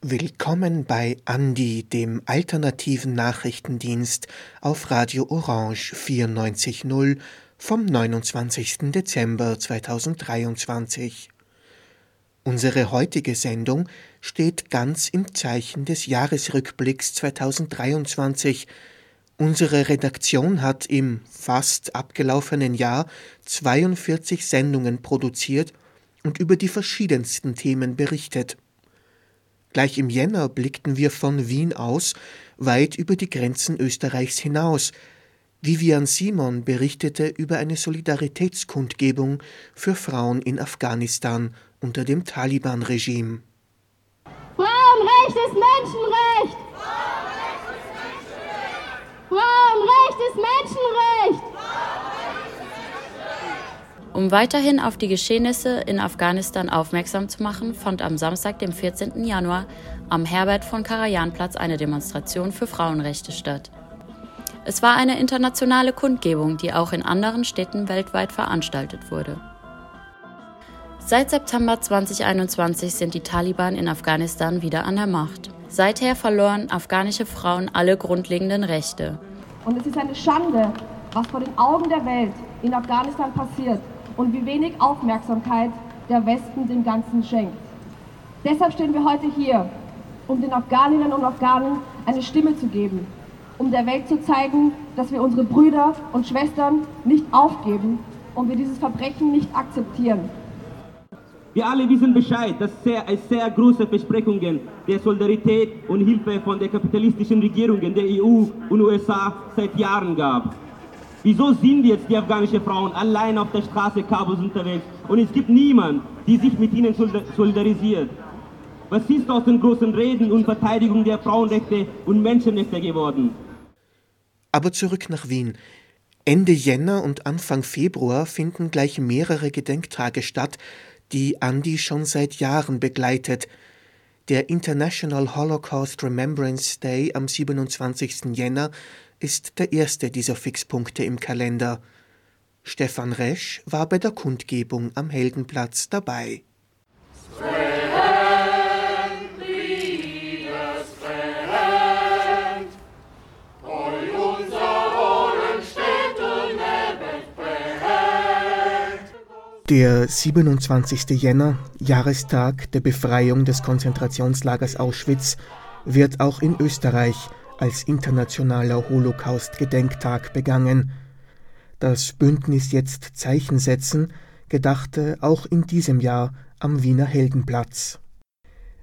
Willkommen bei Andi, dem alternativen Nachrichtendienst auf Radio Orange 94.0 vom 29. Dezember 2023. Unsere heutige Sendung steht ganz im Zeichen des Jahresrückblicks 2023. Unsere Redaktion hat im fast abgelaufenen Jahr 42 Sendungen produziert und über die verschiedensten Themen berichtet. Gleich im Jänner blickten wir von Wien aus weit über die Grenzen Österreichs hinaus. Vivian Simon berichtete über eine Solidaritätskundgebung für Frauen in Afghanistan unter dem Taliban-Regime. Frauenrecht ist Menschenrecht! Ist Menschenrecht! Um weiterhin auf die Geschehnisse in Afghanistan aufmerksam zu machen, fand am Samstag, dem 14. Januar, am Herbert von Karajan Platz eine Demonstration für Frauenrechte statt. Es war eine internationale Kundgebung, die auch in anderen Städten weltweit veranstaltet wurde. Seit September 2021 sind die Taliban in Afghanistan wieder an der Macht. Seither verloren afghanische Frauen alle grundlegenden Rechte. Und es ist eine Schande, was vor den Augen der Welt in Afghanistan passiert und wie wenig Aufmerksamkeit der Westen dem Ganzen schenkt. Deshalb stehen wir heute hier, um den Afghaninnen und Afghanen eine Stimme zu geben, um der Welt zu zeigen, dass wir unsere Brüder und Schwestern nicht aufgeben und wir dieses Verbrechen nicht akzeptieren. Wir alle wissen Bescheid, dass es sehr große Versprechungen der Solidarität und Hilfe von den kapitalistischen Regierungen der EU und USA seit Jahren gab. Wieso sind jetzt die afghanischen Frauen allein auf der Straße Kabuls unterwegs und es gibt niemanden, der sich mit ihnen solidarisiert? Was ist aus den großen Reden und Verteidigung der Frauenrechte und Menschenrechte geworden? Aber zurück nach Wien. Ende Jänner und Anfang Februar finden gleich mehrere Gedenktage statt, die Andi schon seit Jahren begleitet. Der International Holocaust Remembrance Day am 27. Jänner ist der erste dieser Fixpunkte im Kalender. Stefan Resch war bei der Kundgebung am Heldenplatz dabei. Der 27. Jänner, Jahrestag der Befreiung des Konzentrationslagers Auschwitz, wird auch in Österreich als internationaler Holocaust-Gedenktag begangen. Das Bündnis Jetzt Zeichen setzen gedachte auch in diesem Jahr am Wiener Heldenplatz.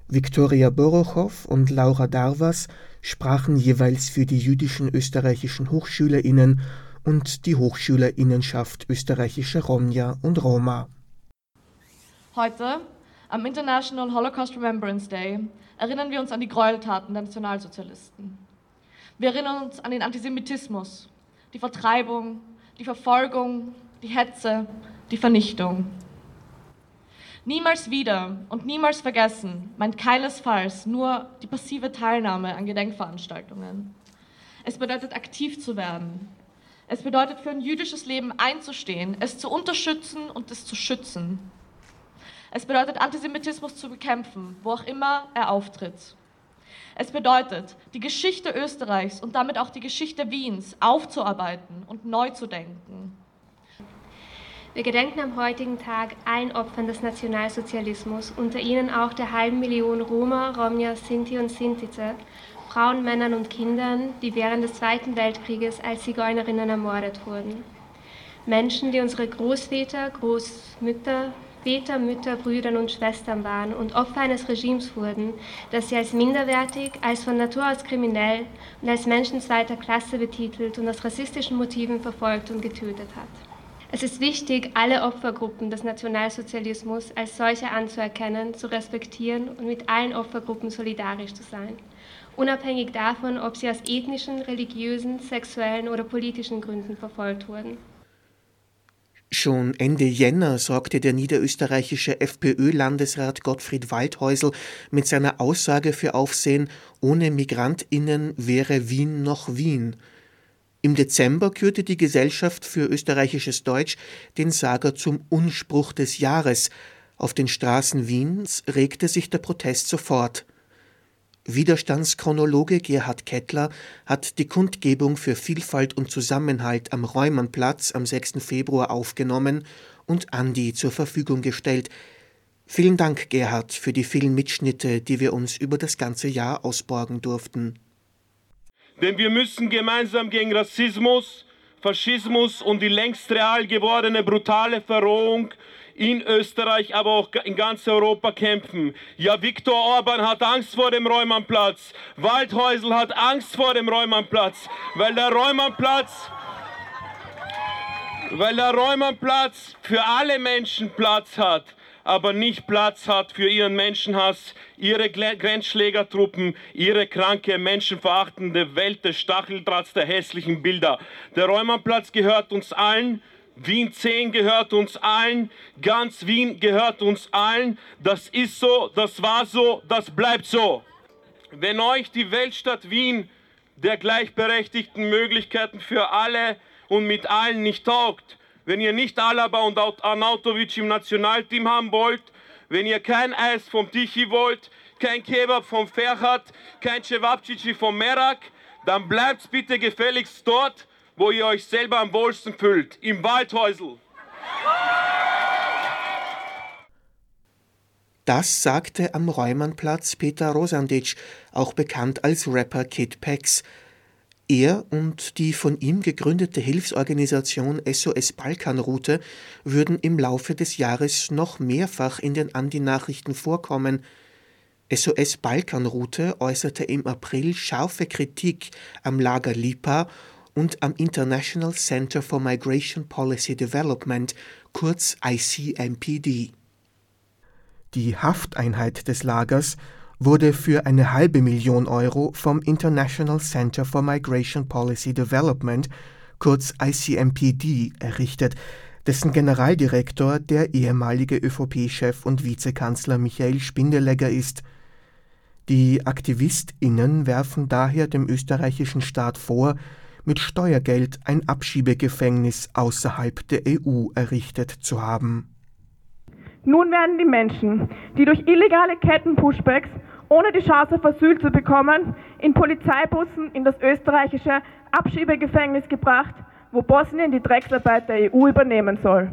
Viktoria Borochow und Laura Darvas sprachen jeweils für die jüdischen österreichischen Hochschülerinnen und die Hochschülerinnenschaft österreichischer Romja und Roma. Heute, am International Holocaust Remembrance Day, erinnern wir uns an die Gräueltaten der Nationalsozialisten. Wir erinnern uns an den Antisemitismus, die Vertreibung, die Verfolgung, die Hetze, die Vernichtung. Niemals wieder und niemals vergessen meint keinesfalls nur die passive Teilnahme an Gedenkveranstaltungen. Es bedeutet aktiv zu werden. Es bedeutet für ein jüdisches Leben einzustehen, es zu unterstützen und es zu schützen. Es bedeutet Antisemitismus zu bekämpfen, wo auch immer er auftritt. Es bedeutet, die Geschichte Österreichs und damit auch die Geschichte Wiens aufzuarbeiten und neu zu denken. Wir gedenken am heutigen Tag allen Opfern des Nationalsozialismus, unter ihnen auch der halben Million Roma, Romja, Sinti und Sintize, Frauen, Männern und Kindern, die während des Zweiten Weltkrieges als Zigeunerinnen ermordet wurden. Menschen, die unsere Großväter, Großmütter, Väter, Mütter, Brüdern und Schwestern waren und Opfer eines Regimes wurden, das sie als minderwertig, als von Natur aus kriminell und als Menschen zweiter Klasse betitelt und aus rassistischen Motiven verfolgt und getötet hat. Es ist wichtig, alle Opfergruppen des Nationalsozialismus als solche anzuerkennen, zu respektieren und mit allen Opfergruppen solidarisch zu sein, unabhängig davon, ob sie aus ethnischen, religiösen, sexuellen oder politischen Gründen verfolgt wurden. Schon Ende Jänner sorgte der niederösterreichische FPÖ-Landesrat Gottfried Waldhäusl mit seiner Aussage für Aufsehen, ohne Migrantinnen wäre Wien noch Wien. Im Dezember kürte die Gesellschaft für österreichisches Deutsch den Sager zum Unspruch des Jahres. Auf den Straßen Wiens regte sich der Protest sofort. Widerstandschronologe Gerhard Kettler hat die Kundgebung für Vielfalt und Zusammenhalt am Reumannplatz am 6. Februar aufgenommen und Andi zur Verfügung gestellt. Vielen Dank, Gerhard, für die vielen Mitschnitte, die wir uns über das ganze Jahr ausborgen durften. Denn wir müssen gemeinsam gegen Rassismus, Faschismus und die längst real gewordene brutale Verrohung in Österreich, aber auch in ganz Europa kämpfen. Ja, Viktor Orban hat Angst vor dem Räumannplatz. Waldhäusl hat Angst vor dem Räumannplatz, weil der Räumannplatz weil der Räumannplatz für alle Menschen Platz hat aber nicht Platz hat für ihren Menschenhass, ihre Grenzschlägertruppen, ihre kranke, menschenverachtende Welt des Stacheldrahts der hässlichen Bilder. Der Räumannplatz gehört uns allen. Wien 10 gehört uns allen, ganz Wien gehört uns allen. Das ist so, das war so, das bleibt so. Wenn euch die Weltstadt Wien der gleichberechtigten Möglichkeiten für alle und mit allen nicht taugt, wenn ihr nicht Alaba und Arnautovic im Nationalteam haben wollt, wenn ihr kein Eis vom Tichy wollt, kein Kebab vom Ferhat, kein Cevapcici vom Merak, dann bleibt bitte gefälligst dort, wo ihr euch selber am wohlsten fühlt, im Waldhäusl. Das sagte am Reumannplatz Peter Rosandic, auch bekannt als Rapper Kid Pex. Er und die von ihm gegründete Hilfsorganisation SOS Balkanroute würden im Laufe des Jahres noch mehrfach in den Andi-Nachrichten vorkommen. SOS Balkanroute äußerte im April scharfe Kritik am Lager Lipa und am International Center for Migration Policy Development, kurz ICMPD. Die Hafteinheit des Lagers wurde für eine halbe Million Euro vom International Center for Migration Policy Development, kurz ICMPD, errichtet, dessen Generaldirektor der ehemalige ÖVP-Chef und Vizekanzler Michael Spindelegger ist. Die AktivistInnen werfen daher dem österreichischen Staat vor, mit Steuergeld ein Abschiebegefängnis außerhalb der EU errichtet zu haben. Nun werden die Menschen, die durch illegale Ketten-Pushbacks ohne die Chance auf Asyl zu bekommen, in Polizeibussen in das österreichische Abschiebegefängnis gebracht, wo Bosnien die Drecksarbeit der EU übernehmen soll.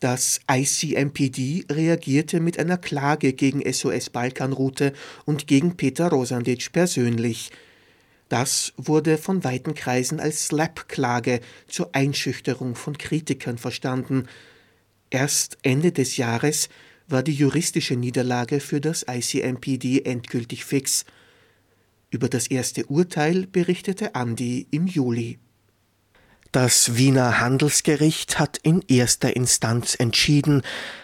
Das ICMPD reagierte mit einer Klage gegen SOS Balkanroute und gegen Peter Rosandic persönlich. Das wurde von weiten Kreisen als Slap-Klage zur Einschüchterung von Kritikern verstanden. Erst Ende des Jahres war die juristische Niederlage für das ICMPD endgültig fix. Über das erste Urteil berichtete Andi im Juli. Das Wiener Handelsgericht hat in erster Instanz entschieden,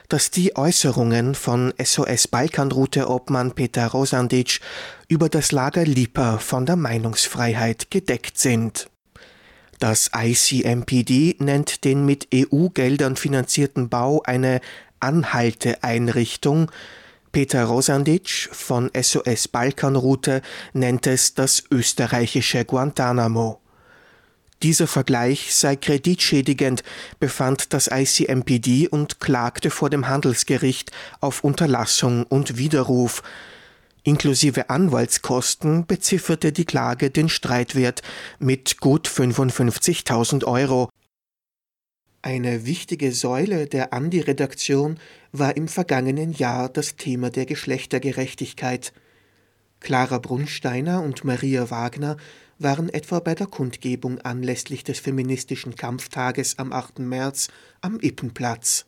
dass die Äußerungen von SOS Balkanroute Obmann Peter Rosandic über das Lager Lipa von der Meinungsfreiheit gedeckt sind. Das ICMPD nennt den mit EU-Geldern finanzierten Bau eine Anhalteeinrichtung. Peter Rosandic von SOS Balkanroute nennt es das österreichische Guantanamo. Dieser Vergleich sei kreditschädigend, befand das ICMPD und klagte vor dem Handelsgericht auf Unterlassung und Widerruf. Inklusive Anwaltskosten bezifferte die Klage den Streitwert mit gut 55.000 Euro. Eine wichtige Säule der Andi-Redaktion war im vergangenen Jahr das Thema der Geschlechtergerechtigkeit. Clara Brunsteiner und Maria Wagner waren etwa bei der Kundgebung anlässlich des feministischen Kampftages am 8. März am Ippenplatz.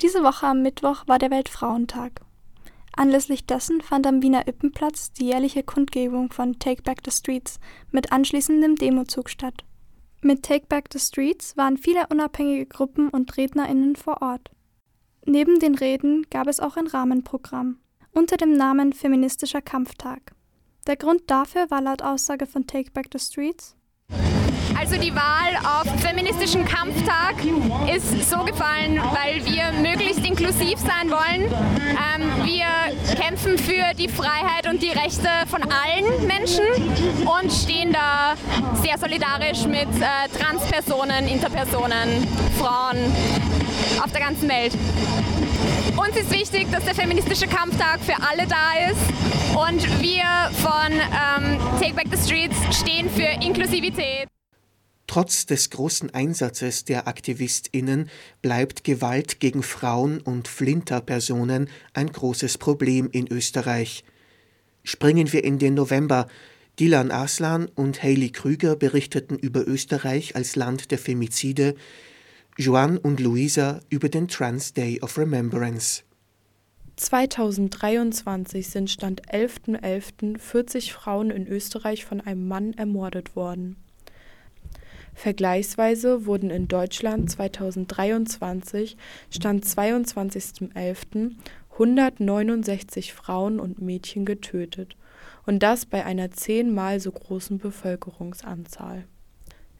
Diese Woche am Mittwoch war der Weltfrauentag. Anlässlich dessen fand am Wiener Ippenplatz die jährliche Kundgebung von Take Back the Streets mit anschließendem Demozug statt. Mit Take Back the Streets waren viele unabhängige Gruppen und RednerInnen vor Ort. Neben den Reden gab es auch ein Rahmenprogramm unter dem Namen Feministischer Kampftag. Der Grund dafür war laut Aussage von Take Back the Streets Also die Wahl auf feministischen Kampftag ist so gefallen, weil wir möglichst inklusiv sein wollen. Ähm, wir kämpfen für die Freiheit und die Rechte von allen Menschen und stehen da sehr solidarisch mit äh, Transpersonen, Interpersonen, Frauen auf der ganzen Welt. Uns ist wichtig, dass der feministische Kampftag für alle da ist und wir von ähm, Take Back the Streets stehen für Inklusivität. Trotz des großen Einsatzes der AktivistInnen bleibt Gewalt gegen Frauen und Flinterpersonen ein großes Problem in Österreich. Springen wir in den November. Dilan Arslan und Hayley Krüger berichteten über Österreich als Land der Femizide, Joan und Luisa über den Trans Day of Remembrance. 2023 sind Stand 11.11. 40 Frauen in Österreich von einem Mann ermordet worden. Vergleichsweise wurden in Deutschland 2023 Stand 22.11. 169 Frauen und Mädchen getötet und das bei einer zehnmal so großen Bevölkerungsanzahl.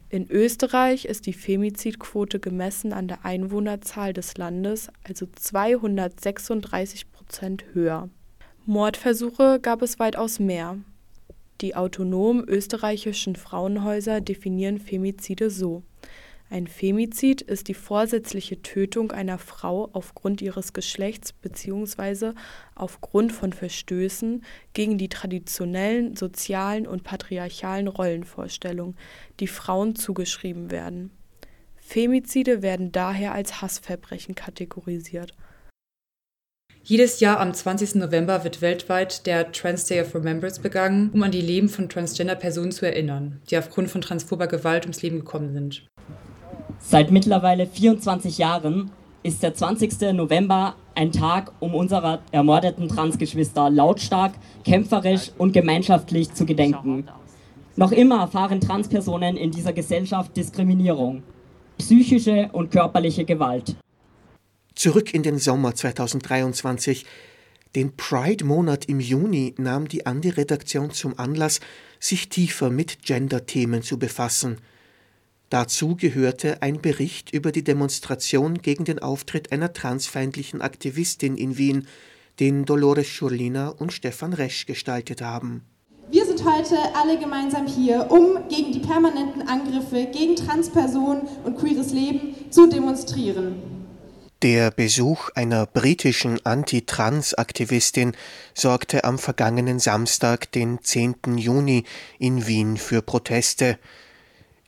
In Österreich ist die Femizidquote gemessen an der Einwohnerzahl des Landes also 236 Prozent höher. Mordversuche gab es weitaus mehr. Die autonomen österreichischen Frauenhäuser definieren Femizide so: Ein Femizid ist die vorsätzliche Tötung einer Frau aufgrund ihres Geschlechts bzw. aufgrund von Verstößen gegen die traditionellen sozialen und patriarchalen Rollenvorstellungen, die Frauen zugeschrieben werden. Femizide werden daher als Hassverbrechen kategorisiert jedes Jahr am 20. November wird weltweit der Trans Day of Remembrance begangen, um an die Leben von Transgender-Personen zu erinnern, die aufgrund von transphober Gewalt ums Leben gekommen sind. Seit mittlerweile 24 Jahren ist der 20. November ein Tag, um unserer ermordeten Transgeschwister lautstark, kämpferisch und gemeinschaftlich zu gedenken. Noch immer erfahren Transpersonen in dieser Gesellschaft Diskriminierung, psychische und körperliche Gewalt. Zurück in den Sommer 2023. Den Pride-Monat im Juni nahm die Andi-Redaktion zum Anlass, sich tiefer mit Gender-Themen zu befassen. Dazu gehörte ein Bericht über die Demonstration gegen den Auftritt einer transfeindlichen Aktivistin in Wien, den Dolores Schurlina und Stefan Resch gestaltet haben. Wir sind heute alle gemeinsam hier, um gegen die permanenten Angriffe gegen Transpersonen und queeres Leben zu demonstrieren. Der Besuch einer britischen Anti-Trans-Aktivistin sorgte am vergangenen Samstag, den 10. Juni, in Wien für Proteste.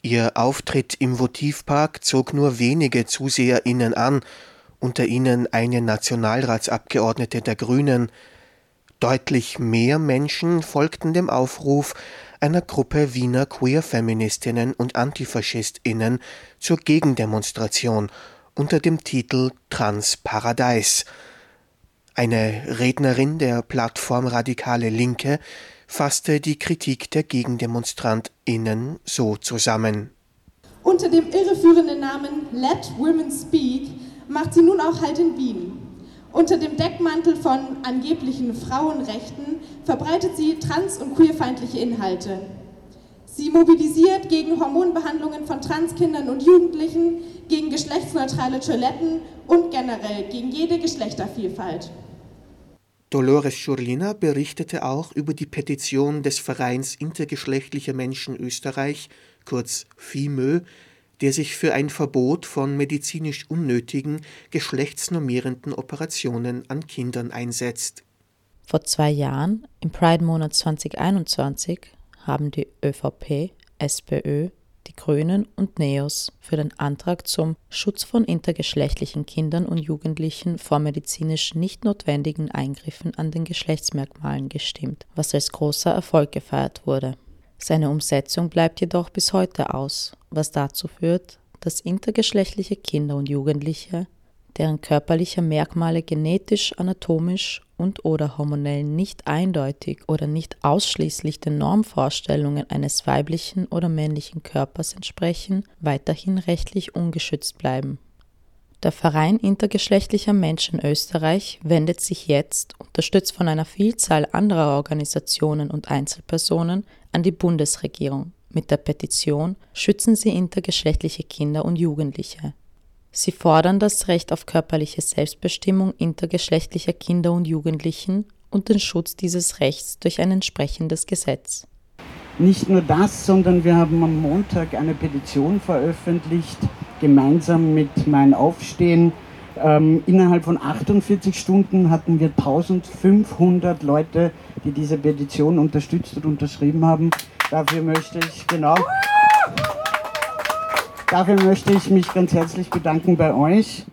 Ihr Auftritt im Votivpark zog nur wenige ZuseherInnen an, unter ihnen eine Nationalratsabgeordnete der Grünen. Deutlich mehr Menschen folgten dem Aufruf einer Gruppe Wiener Queer-Feministinnen und AntifaschistInnen zur Gegendemonstration – unter dem Titel Transparadise. Eine Rednerin der Plattform Radikale Linke fasste die Kritik der GegendemonstrantInnen so zusammen. Unter dem irreführenden Namen Let Women Speak macht sie nun auch Halt in Wien. Unter dem Deckmantel von angeblichen Frauenrechten verbreitet sie trans- und queerfeindliche Inhalte. Sie mobilisiert gegen Hormonbehandlungen von Transkindern und Jugendlichen, gegen geschlechtsneutrale Toiletten und generell gegen jede Geschlechtervielfalt. Dolores Schurlina berichtete auch über die Petition des Vereins Intergeschlechtliche Menschen Österreich, kurz FIMÖ, der sich für ein Verbot von medizinisch unnötigen, geschlechtsnormierenden Operationen an Kindern einsetzt. Vor zwei Jahren, im Pride-Monat 2021, haben die ÖVP, SPÖ, die Grünen und NEOS für den Antrag zum Schutz von intergeschlechtlichen Kindern und Jugendlichen vor medizinisch nicht notwendigen Eingriffen an den Geschlechtsmerkmalen gestimmt, was als großer Erfolg gefeiert wurde. Seine Umsetzung bleibt jedoch bis heute aus, was dazu führt, dass intergeschlechtliche Kinder und Jugendliche deren körperliche Merkmale genetisch, anatomisch und/oder hormonell nicht eindeutig oder nicht ausschließlich den Normvorstellungen eines weiblichen oder männlichen Körpers entsprechen, weiterhin rechtlich ungeschützt bleiben. Der Verein intergeschlechtlicher Menschen Österreich wendet sich jetzt, unterstützt von einer Vielzahl anderer Organisationen und Einzelpersonen, an die Bundesregierung Mit der Petition schützen sie intergeschlechtliche Kinder und Jugendliche. Sie fordern das Recht auf körperliche Selbstbestimmung intergeschlechtlicher Kinder und Jugendlichen und den Schutz dieses Rechts durch ein entsprechendes Gesetz. Nicht nur das, sondern wir haben am Montag eine Petition veröffentlicht, gemeinsam mit Mein Aufstehen. Ähm, innerhalb von 48 Stunden hatten wir 1500 Leute, die diese Petition unterstützt und unterschrieben haben. Dafür möchte ich, genau, dafür möchte ich mich ganz herzlich bedanken bei euch.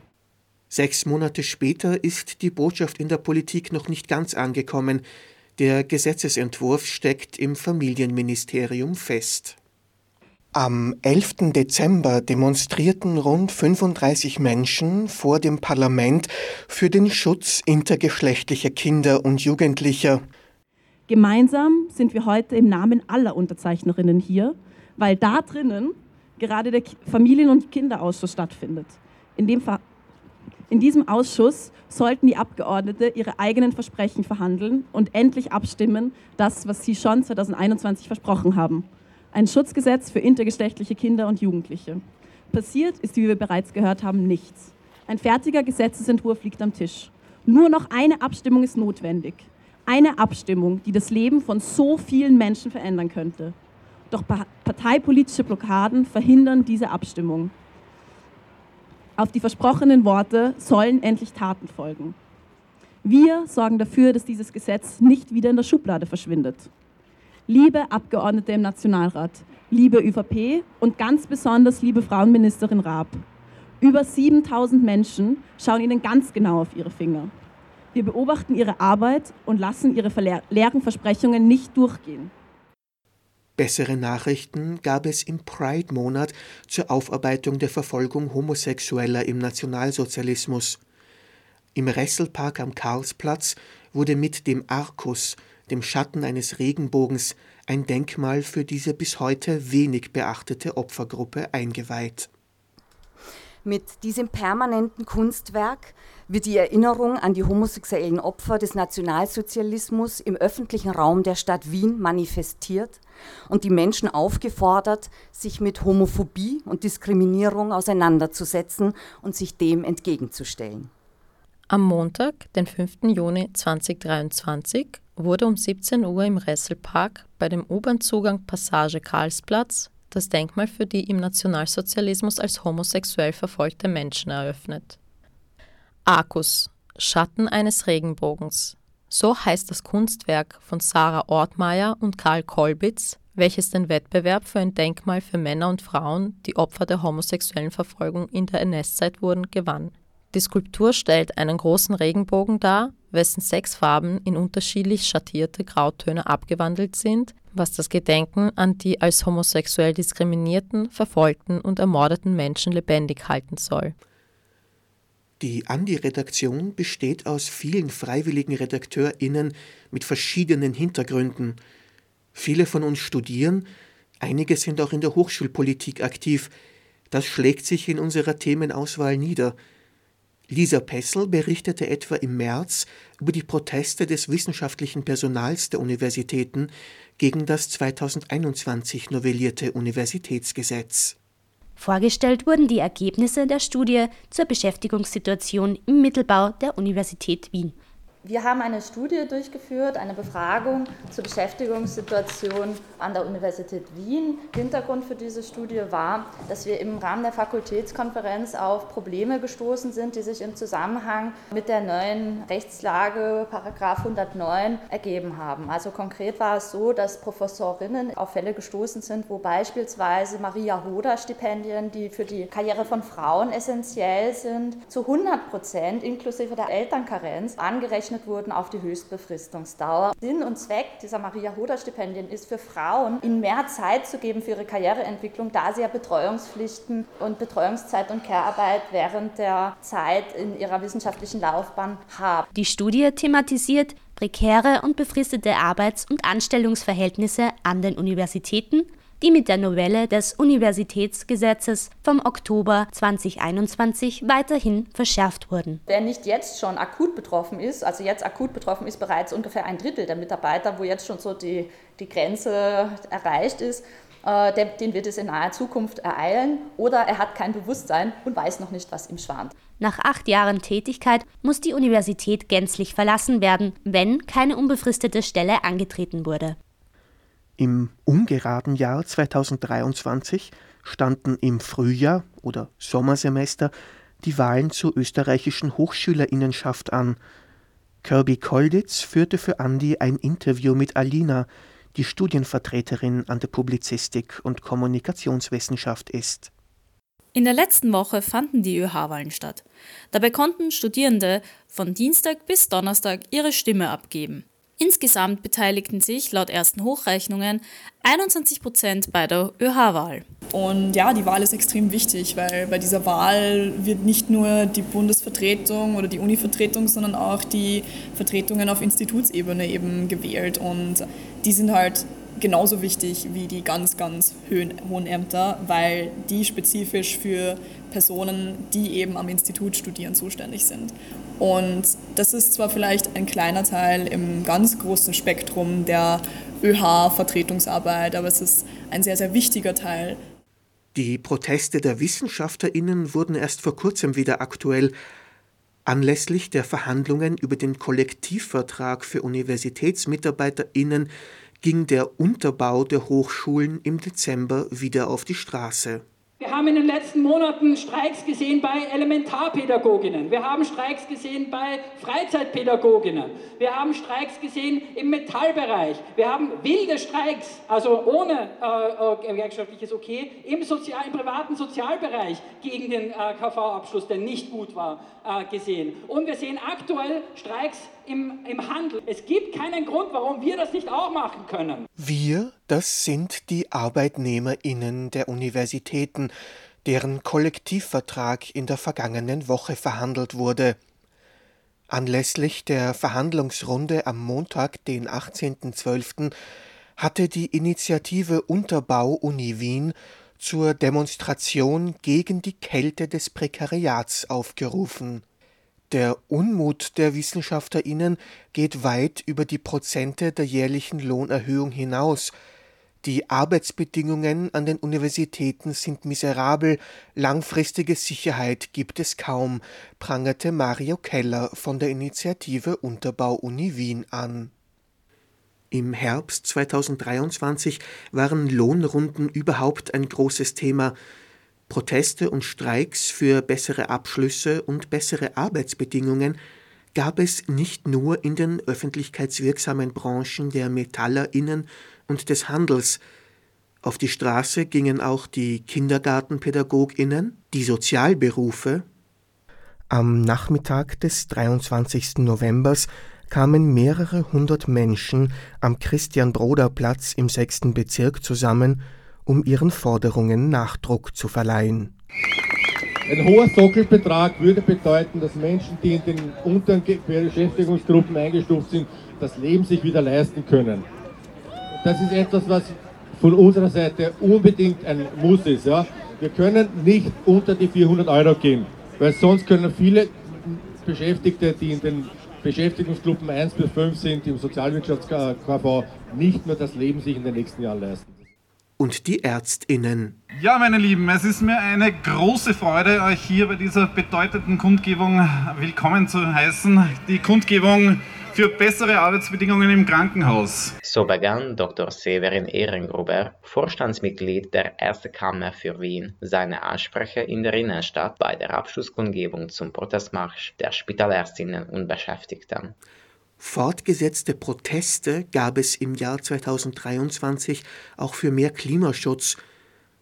Sechs Monate später ist die Botschaft in der Politik noch nicht ganz angekommen. Der Gesetzesentwurf steckt im Familienministerium fest. Am 11. Dezember demonstrierten rund 35 Menschen vor dem Parlament für den Schutz intergeschlechtlicher Kinder und Jugendlicher. Gemeinsam sind wir heute im Namen aller Unterzeichnerinnen hier, weil da drinnen gerade der Familien- und Kinderausschuss stattfindet. In, dem in diesem Ausschuss sollten die Abgeordneten ihre eigenen Versprechen verhandeln und endlich abstimmen, das, was sie schon 2021 versprochen haben. Ein Schutzgesetz für intergeschlechtliche Kinder und Jugendliche. Passiert ist, wie wir bereits gehört haben, nichts. Ein fertiger Gesetzesentwurf liegt am Tisch. Nur noch eine Abstimmung ist notwendig. Eine Abstimmung, die das Leben von so vielen Menschen verändern könnte. Doch parteipolitische Blockaden verhindern diese Abstimmung. Auf die versprochenen Worte sollen endlich Taten folgen. Wir sorgen dafür, dass dieses Gesetz nicht wieder in der Schublade verschwindet. Liebe Abgeordnete im Nationalrat, liebe ÖVP und ganz besonders liebe Frauenministerin Raab, über 7000 Menschen schauen Ihnen ganz genau auf Ihre Finger. Wir beobachten ihre Arbeit und lassen ihre leeren Versprechungen nicht durchgehen. Bessere Nachrichten gab es im Pride-Monat zur Aufarbeitung der Verfolgung Homosexueller im Nationalsozialismus. Im Resselpark am Karlsplatz wurde mit dem Arkus, dem Schatten eines Regenbogens, ein Denkmal für diese bis heute wenig beachtete Opfergruppe eingeweiht. Mit diesem permanenten Kunstwerk wird die Erinnerung an die homosexuellen Opfer des Nationalsozialismus im öffentlichen Raum der Stadt Wien manifestiert und die Menschen aufgefordert, sich mit Homophobie und Diskriminierung auseinanderzusetzen und sich dem entgegenzustellen. Am Montag, den 5. Juni 2023, wurde um 17 Uhr im Resselpark bei dem U-Bahn-Zugang Passage Karlsplatz das Denkmal für die im Nationalsozialismus als homosexuell verfolgte Menschen eröffnet. Arkus, Schatten eines Regenbogens. So heißt das Kunstwerk von Sarah Ortmeier und Karl Kolbitz, welches den Wettbewerb für ein Denkmal für Männer und Frauen, die Opfer der homosexuellen Verfolgung in der NS-Zeit wurden, gewann. Die Skulptur stellt einen großen Regenbogen dar, wessen sechs Farben in unterschiedlich schattierte Grautöne abgewandelt sind, was das Gedenken an die als homosexuell diskriminierten, verfolgten und ermordeten Menschen lebendig halten soll. Die Andi-Redaktion besteht aus vielen freiwilligen RedakteurInnen mit verschiedenen Hintergründen. Viele von uns studieren, einige sind auch in der Hochschulpolitik aktiv. Das schlägt sich in unserer Themenauswahl nieder – Lisa Pessel berichtete etwa im März über die Proteste des wissenschaftlichen Personals der Universitäten gegen das 2021 novellierte Universitätsgesetz. Vorgestellt wurden die Ergebnisse der Studie zur Beschäftigungssituation im Mittelbau der Universität Wien. Wir haben eine Studie durchgeführt, eine Befragung zur Beschäftigungssituation an der Universität Wien. Hintergrund für diese Studie war, dass wir im Rahmen der Fakultätskonferenz auf Probleme gestoßen sind, die sich im Zusammenhang mit der neuen Rechtslage Paragraph 109 ergeben haben. Also konkret war es so, dass Professorinnen auf Fälle gestoßen sind, wo beispielsweise Maria Hoder Stipendien, die für die Karriere von Frauen essentiell sind, zu 100 Prozent inklusive der Elternkarenz angerechnet berechnet wurden auf die Höchstbefristungsdauer. Sinn und Zweck dieser Maria-Hoder-Stipendien ist für Frauen, ihnen mehr Zeit zu geben für ihre Karriereentwicklung, da sie ja Betreuungspflichten und Betreuungszeit und Care-Arbeit während der Zeit in ihrer wissenschaftlichen Laufbahn haben. Die Studie thematisiert prekäre und befristete Arbeits- und Anstellungsverhältnisse an den Universitäten die mit der Novelle des Universitätsgesetzes vom Oktober 2021 weiterhin verschärft wurden. Wer nicht jetzt schon akut betroffen ist, also jetzt akut betroffen ist bereits ungefähr ein Drittel der Mitarbeiter, wo jetzt schon so die, die Grenze erreicht ist, äh, den, den wird es in naher Zukunft ereilen, oder er hat kein Bewusstsein und weiß noch nicht, was ihm schwant. Nach acht Jahren Tätigkeit muss die Universität gänzlich verlassen werden, wenn keine unbefristete Stelle angetreten wurde. Im ungeraden Jahr 2023 standen im Frühjahr oder Sommersemester die Wahlen zur österreichischen Hochschülerinnenschaft an. Kirby Kolditz führte für Andi ein Interview mit Alina, die Studienvertreterin an der Publizistik und Kommunikationswissenschaft ist. In der letzten Woche fanden die ÖH-Wahlen statt. Dabei konnten Studierende von Dienstag bis Donnerstag ihre Stimme abgeben. Insgesamt beteiligten sich laut ersten Hochrechnungen 21 Prozent bei der ÖH-Wahl. Und ja, die Wahl ist extrem wichtig, weil bei dieser Wahl wird nicht nur die Bundesvertretung oder die Univertretung, sondern auch die Vertretungen auf Institutsebene eben gewählt. Und die sind halt genauso wichtig wie die ganz, ganz hohen Ämter, weil die spezifisch für Personen, die eben am Institut studieren, zuständig sind. Und das ist zwar vielleicht ein kleiner Teil im ganz großen Spektrum der ÖH-Vertretungsarbeit, aber es ist ein sehr, sehr wichtiger Teil. Die Proteste der Wissenschaftlerinnen wurden erst vor kurzem wieder aktuell. Anlässlich der Verhandlungen über den Kollektivvertrag für Universitätsmitarbeiterinnen ging der Unterbau der Hochschulen im Dezember wieder auf die Straße. Wir haben in den letzten Monaten Streiks gesehen bei Elementarpädagoginnen. Wir haben Streiks gesehen bei Freizeitpädagoginnen. Wir haben Streiks gesehen im Metallbereich. Wir haben wilde Streiks, also ohne äh, äh gewerkschaftliches Okay, im, Sozial-, im, privaten Sozialbereich gegen den äh, KV-Abschluss, der nicht gut war, äh, gesehen. Und wir sehen aktuell Streiks im, im Handel. Es gibt keinen Grund, warum wir das nicht auch machen können. Wir, das sind die ArbeitnehmerInnen der Universitäten, deren Kollektivvertrag in der vergangenen Woche verhandelt wurde. Anlässlich der Verhandlungsrunde am Montag, den 18.12., hatte die Initiative Unterbau Uni Wien zur Demonstration gegen die Kälte des Prekariats aufgerufen. Der Unmut der Wissenschaftlerinnen geht weit über die Prozente der jährlichen Lohnerhöhung hinaus. Die Arbeitsbedingungen an den Universitäten sind miserabel, langfristige Sicherheit gibt es kaum, prangerte Mario Keller von der Initiative Unterbau Uni Wien an. Im Herbst 2023 waren Lohnrunden überhaupt ein großes Thema. Proteste und Streiks für bessere Abschlüsse und bessere Arbeitsbedingungen gab es nicht nur in den öffentlichkeitswirksamen Branchen der Metallerinnen und des Handels. Auf die Straße gingen auch die Kindergartenpädagoginnen, die Sozialberufe. Am Nachmittag des 23. November kamen mehrere hundert Menschen am Christian-Broder-Platz im 6. Bezirk zusammen, um ihren Forderungen Nachdruck zu verleihen. Ein hoher Sockelbetrag würde bedeuten, dass Menschen, die in den unteren Beschäftigungsgruppen eingestuft sind, das Leben sich wieder leisten können. Das ist etwas, was von unserer Seite unbedingt ein Muss ist. Ja? Wir können nicht unter die 400 Euro gehen, weil sonst können viele Beschäftigte, die in den Beschäftigungsgruppen 1 bis 5 sind, im Sozialwirtschafts-KV, nicht mehr das Leben sich in den nächsten Jahren leisten und die Ärztinnen. Ja, meine Lieben, es ist mir eine große Freude, euch hier bei dieser bedeutenden Kundgebung willkommen zu heißen. Die Kundgebung für bessere Arbeitsbedingungen im Krankenhaus. So begann Dr. Severin Ehrengruber, Vorstandsmitglied der Erste Kammer für Wien, seine Ansprache in der Innenstadt bei der Abschlusskundgebung zum Protestmarsch der Spitalärztinnen und Beschäftigten. Fortgesetzte Proteste gab es im Jahr 2023 auch für mehr Klimaschutz.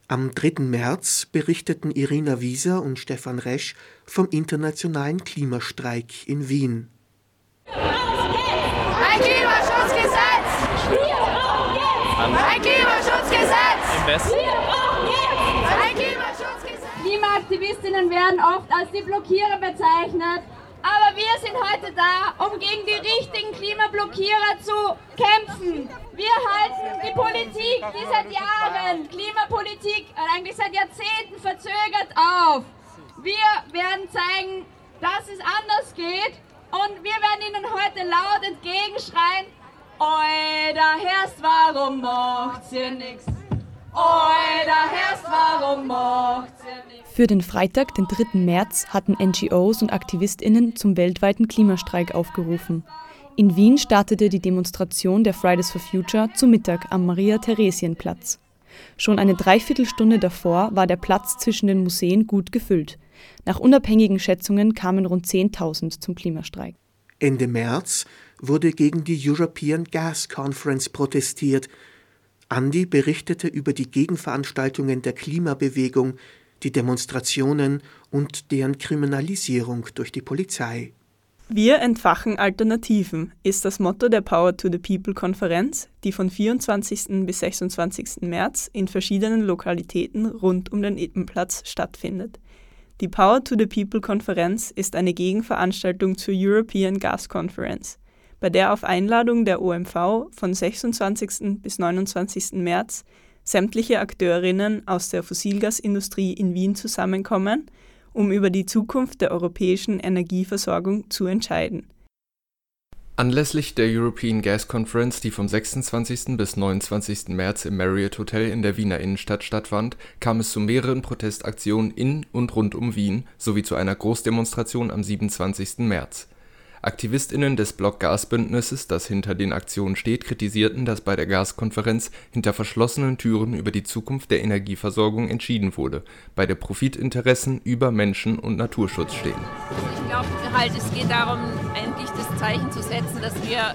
Am 3. März berichteten Irina Wieser und Stefan Resch vom internationalen Klimastreik in Wien. Ein Klimaschutzgesetz! Ein Klimaschutzgesetz! Ein Klimaschutzgesetz! Klimaaktivistinnen werden oft als die Blockierer bezeichnet aber wir sind heute da, um gegen die richtigen Klimablockierer zu kämpfen. Wir halten die Politik, die seit Jahren Klimapolitik, eigentlich seit Jahrzehnten verzögert auf. Wir werden zeigen, dass es anders geht und wir werden Ihnen heute laut entgegenschreien, Oi, da Herrst, warum macht ihr nichts? Für den Freitag, den 3. März, hatten NGOs und AktivistInnen zum weltweiten Klimastreik aufgerufen. In Wien startete die Demonstration der Fridays for Future zu Mittag am Maria-Theresien-Platz. Schon eine Dreiviertelstunde davor war der Platz zwischen den Museen gut gefüllt. Nach unabhängigen Schätzungen kamen rund 10.000 zum Klimastreik. Ende März wurde gegen die European Gas Conference protestiert. Andi berichtete über die Gegenveranstaltungen der Klimabewegung, die Demonstrationen und deren Kriminalisierung durch die Polizei. Wir entfachen Alternativen ist das Motto der Power to the People Konferenz, die von 24. bis 26. März in verschiedenen Lokalitäten rund um den Ippenplatz stattfindet. Die Power to the People Konferenz ist eine Gegenveranstaltung zur European Gas Conference, bei der auf Einladung der OMV von 26. bis 29. März sämtliche Akteurinnen aus der Fossilgasindustrie in Wien zusammenkommen, um über die Zukunft der europäischen Energieversorgung zu entscheiden. Anlässlich der European Gas Conference, die vom 26. bis 29. März im Marriott Hotel in der Wiener Innenstadt stattfand, kam es zu mehreren Protestaktionen in und rund um Wien sowie zu einer Großdemonstration am 27. März AktivistInnen des Block-Gas-Bündnisses, das hinter den Aktionen steht, kritisierten, dass bei der Gaskonferenz hinter verschlossenen Türen über die Zukunft der Energieversorgung entschieden wurde, bei der Profitinteressen über Menschen und Naturschutz stehen. Ich glaube halt, es geht darum, endlich das Zeichen zu setzen, dass wir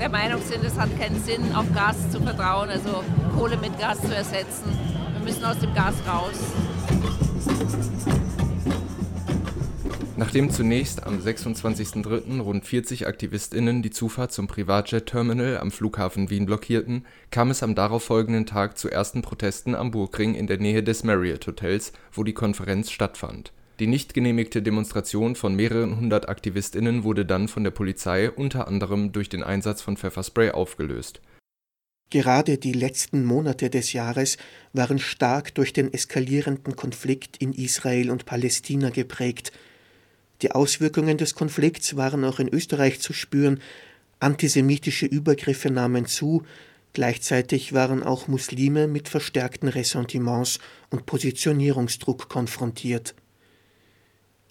der Meinung sind, es hat keinen Sinn, auf Gas zu vertrauen, also Kohle mit Gas zu ersetzen. Wir müssen aus dem Gas raus. Nachdem zunächst am 26.03. rund 40 AktivistInnen die Zufahrt zum Privatjet-Terminal am Flughafen Wien blockierten, kam es am darauffolgenden Tag zu ersten Protesten am Burgring in der Nähe des Marriott-Hotels, wo die Konferenz stattfand. Die nicht genehmigte Demonstration von mehreren hundert AktivistInnen wurde dann von der Polizei unter anderem durch den Einsatz von Pfefferspray aufgelöst. Gerade die letzten Monate des Jahres waren stark durch den eskalierenden Konflikt in Israel und Palästina geprägt – die Auswirkungen des Konflikts waren auch in Österreich zu spüren, antisemitische Übergriffe nahmen zu, gleichzeitig waren auch Muslime mit verstärkten Ressentiments und Positionierungsdruck konfrontiert.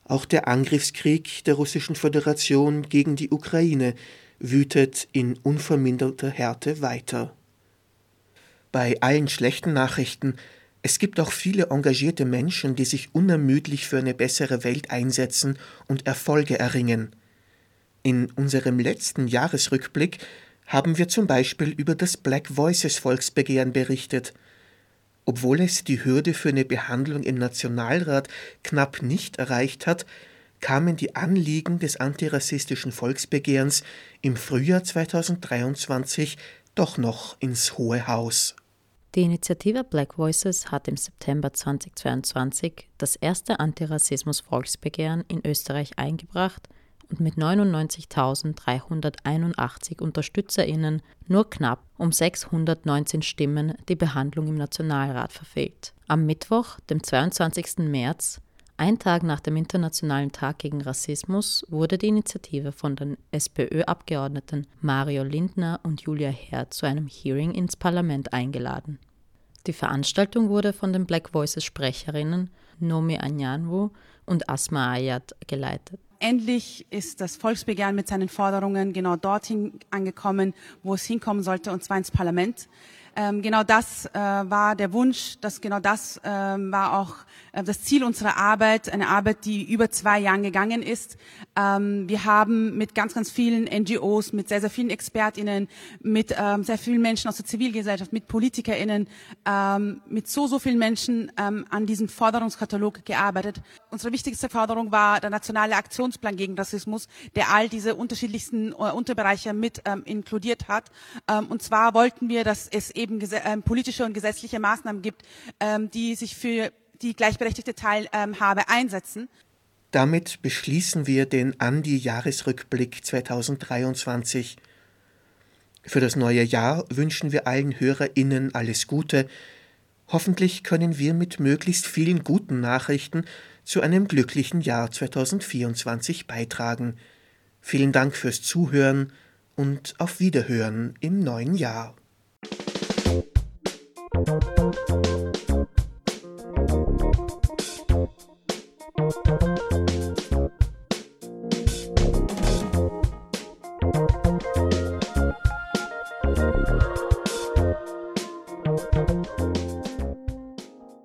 Auch der Angriffskrieg der Russischen Föderation gegen die Ukraine wütet in unverminderter Härte weiter. Bei allen schlechten Nachrichten es gibt auch viele engagierte Menschen, die sich unermüdlich für eine bessere Welt einsetzen und Erfolge erringen. In unserem letzten Jahresrückblick haben wir zum Beispiel über das Black Voices Volksbegehren berichtet. Obwohl es die Hürde für eine Behandlung im Nationalrat knapp nicht erreicht hat, kamen die Anliegen des antirassistischen Volksbegehrens im Frühjahr 2023 doch noch ins Hohe Haus. Die Initiative Black Voices hat im September 2022 das erste Antirassismus-Volksbegehren in Österreich eingebracht und mit 99.381 UnterstützerInnen nur knapp um 619 Stimmen die Behandlung im Nationalrat verfehlt. Am Mittwoch, dem 22. März, ein Tag nach dem Internationalen Tag gegen Rassismus, wurde die Initiative von den SPÖ-Abgeordneten Mario Lindner und Julia Herr zu einem Hearing ins Parlament eingeladen. Die Veranstaltung wurde von den Black Voices Sprecherinnen Nomi Anyanwu und Asma Ayat geleitet. Endlich ist das Volksbegehren mit seinen Forderungen genau dorthin angekommen, wo es hinkommen sollte, und zwar ins Parlament. Ähm, genau das äh, war der Wunsch, dass genau das ähm, war auch äh, das Ziel unserer Arbeit, eine Arbeit, die über zwei Jahren gegangen ist. Ähm, wir haben mit ganz, ganz vielen NGOs, mit sehr, sehr vielen ExpertInnen, mit ähm, sehr vielen Menschen aus der Zivilgesellschaft, mit PolitikerInnen, ähm, mit so, so vielen Menschen ähm, an diesem Forderungskatalog gearbeitet. Unsere wichtigste Forderung war der nationale Aktionsplan gegen Rassismus, der all diese unterschiedlichsten äh, Unterbereiche mit ähm, inkludiert hat. Ähm, und zwar wollten wir, dass es eben ähm, politische und gesetzliche Maßnahmen gibt, ähm, die sich für die gleichberechtigte Teilhabe ähm, einsetzen. Damit beschließen wir den Andi-Jahresrückblick 2023. Für das neue Jahr wünschen wir allen HörerInnen alles Gute. Hoffentlich können wir mit möglichst vielen guten Nachrichten zu einem glücklichen Jahr 2024 beitragen. Vielen Dank fürs Zuhören und auf Wiederhören im neuen Jahr. Thank you.